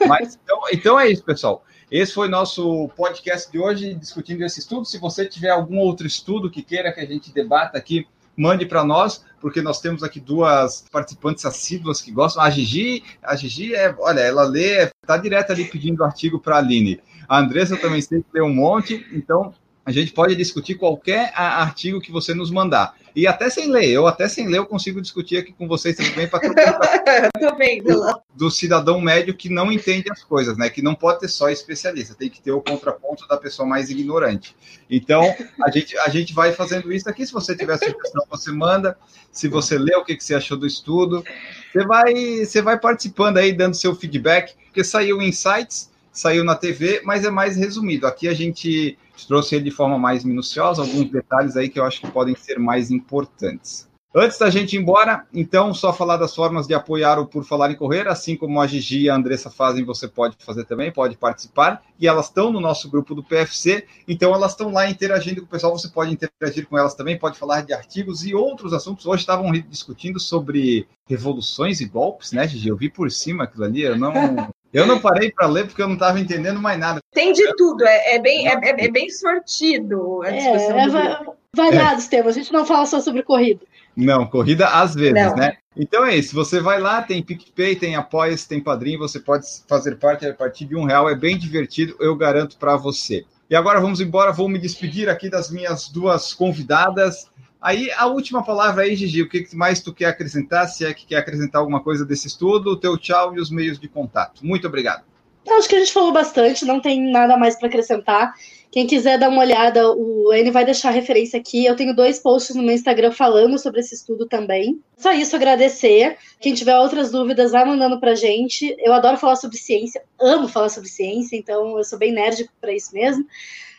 Mas então, então é isso, pessoal. Esse foi nosso podcast de hoje, discutindo esse estudo. Se você tiver algum outro estudo que queira que a gente debata aqui, mande para nós, porque nós temos aqui duas participantes assíduas que gostam. A Gigi, a Gigi é, olha, ela lê, está direto ali pedindo artigo para a Aline. A Andressa também sempre lê um monte, então a gente pode discutir qualquer artigo que você nos mandar. E até sem ler, eu até sem ler eu consigo discutir aqui com vocês também para [laughs] do, do cidadão médio que não entende as coisas, né? Que não pode ter só especialista, tem que ter o contraponto da pessoa mais ignorante. Então, a gente, a gente vai fazendo isso aqui. Se você tiver sugestão, você manda. Se você lê o que, que você achou do estudo, você vai, você vai participando aí, dando seu feedback, porque saiu insights saiu na TV, mas é mais resumido. Aqui a gente trouxe ele de forma mais minuciosa, alguns detalhes aí que eu acho que podem ser mais importantes. Antes da gente ir embora, então, só falar das formas de apoiar o Por Falar em Correr, assim como a Gigi e a Andressa fazem, você pode fazer também, pode participar, e elas estão no nosso grupo do PFC, então elas estão lá interagindo com o pessoal, você pode interagir com elas também, pode falar de artigos e outros assuntos. Hoje estavam discutindo sobre revoluções e golpes, né, Gigi? Eu vi por cima aquilo ali, eu não, eu não parei para ler porque eu não estava entendendo mais nada. Tem de tudo, é, é bem, é, é, é, bem sortido a discussão. É, é variados temas, a gente não fala só sobre corrida. Não, corrida às vezes, não. né? Então é isso. Você vai lá, tem PicPay, tem apoia tem padrinho, você pode fazer parte a partir de um real. É bem divertido, eu garanto para você. E agora vamos embora, vou me despedir aqui das minhas duas convidadas. Aí a última palavra aí, Gigi, o que mais tu quer acrescentar? Se é que quer acrescentar alguma coisa desse estudo, o teu tchau e os meios de contato. Muito obrigado. Acho que a gente falou bastante, não tem nada mais para acrescentar. Quem quiser dar uma olhada, o N vai deixar a referência aqui. Eu tenho dois posts no meu Instagram falando sobre esse estudo também. Só isso, agradecer. Quem tiver outras dúvidas, vai mandando pra gente. Eu adoro falar sobre ciência, amo falar sobre ciência, então eu sou bem nerd para isso mesmo.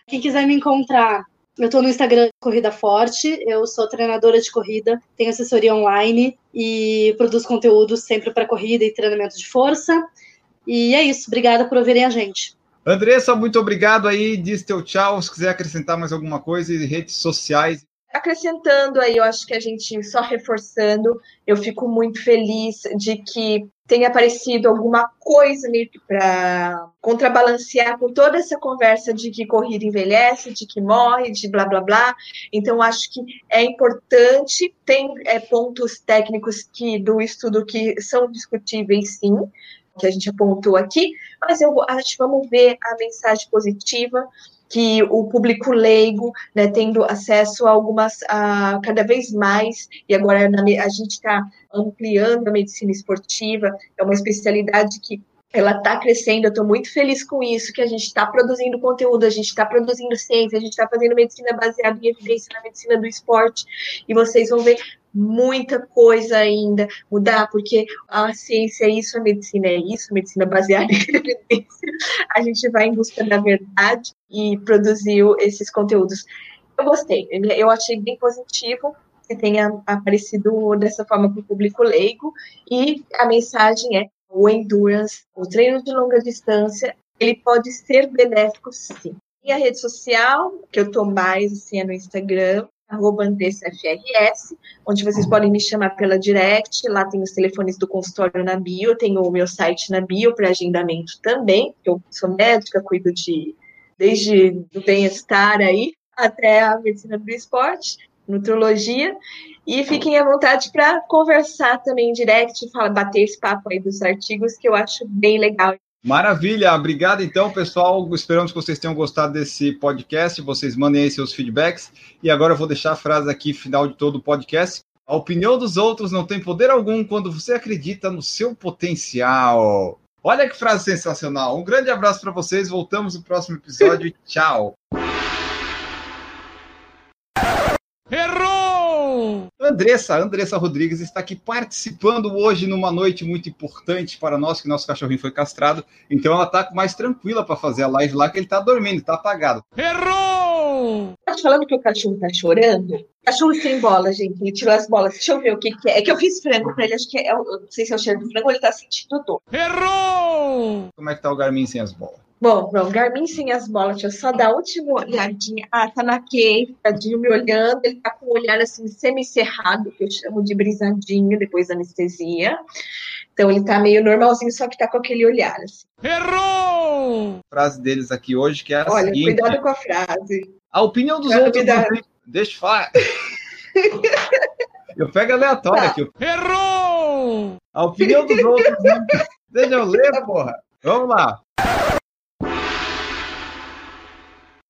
Quem quiser me encontrar, eu estou no Instagram Corrida Forte, eu sou treinadora de corrida, tenho assessoria online e produzo conteúdo sempre para corrida e treinamento de força. E é isso, obrigada por ouvirem a gente. Andressa, muito obrigado aí. Diz teu tchau. Se quiser acrescentar mais alguma coisa, e redes sociais. Acrescentando aí, eu acho que a gente só reforçando, eu fico muito feliz de que tenha aparecido alguma coisa para contrabalancear com toda essa conversa de que corrida envelhece, de que morre, de blá blá blá. Então, acho que é importante, tem é, pontos técnicos que do estudo que são discutíveis, sim, que a gente apontou aqui, mas eu acho que vamos ver a mensagem positiva que o público leigo, né, tendo acesso a algumas, a, cada vez mais, e agora na, a gente está ampliando a medicina esportiva, é uma especialidade que ela está crescendo, eu estou muito feliz com isso, que a gente está produzindo conteúdo, a gente está produzindo ciência, a gente está fazendo medicina baseada em evidência na medicina do esporte, e vocês vão ver muita coisa ainda mudar, porque a ciência é isso, a medicina é isso, a medicina baseada [laughs] em evidência. A gente vai em busca da verdade e produziu esses conteúdos. Eu gostei, eu achei bem positivo que tenha aparecido dessa forma para o público leigo, e a mensagem é o endurance, o treino de longa distância, ele pode ser benéfico sim. E a rede social, que eu estou mais assim, é no Instagram, arroba FRS, onde vocês podem me chamar pela direct, lá tem os telefones do consultório na bio, tem o meu site na bio para agendamento também, eu sou médica, cuido de desde o bem-estar aí até a medicina do esporte, nutrologia, e fiquem à vontade para conversar também em direct, falar, bater esse papo aí dos artigos, que eu acho bem legal. Maravilha, obrigado então, pessoal. Esperamos que vocês tenham gostado desse podcast. Vocês mandem aí seus feedbacks. E agora eu vou deixar a frase aqui, final de todo o podcast. A opinião dos outros não tem poder algum quando você acredita no seu potencial. Olha que frase sensacional. Um grande abraço para vocês. Voltamos no próximo episódio. [laughs] Tchau. Andressa, Andressa Rodrigues está aqui participando hoje numa noite muito importante para nós, que nosso cachorrinho foi castrado. Então ela está mais tranquila para fazer a live lá, que ele está dormindo, está apagado. Errou! Tá falando que o cachorro está chorando? Cachorro sem bola, gente. Ele tirou as bolas. Deixa eu ver o que, que é. É que eu fiz frango para ele, acho que é. Eu não sei se é o cheiro do frango ou ele está sentindo dor. Errou! Como é que tá o Garmin sem as bolas? Bom, bom, Garmin sem as bolas, deixa eu só dar a última olhadinha. Ah, tá na cave, tadinho me olhando, ele tá com o olhar assim semi-cerrado, que eu chamo de brisadinho depois da anestesia. Então ele tá meio normalzinho, só que tá com aquele olhar assim. Errou! Frase deles aqui hoje que é a Olha, seguinte, cuidado com a frase. A opinião dos outros. Deixa eu falar. [laughs] eu pego aleatório tá. aqui. Errou! A opinião dos outros. Deixa eu ler, [laughs] porra. Vamos lá.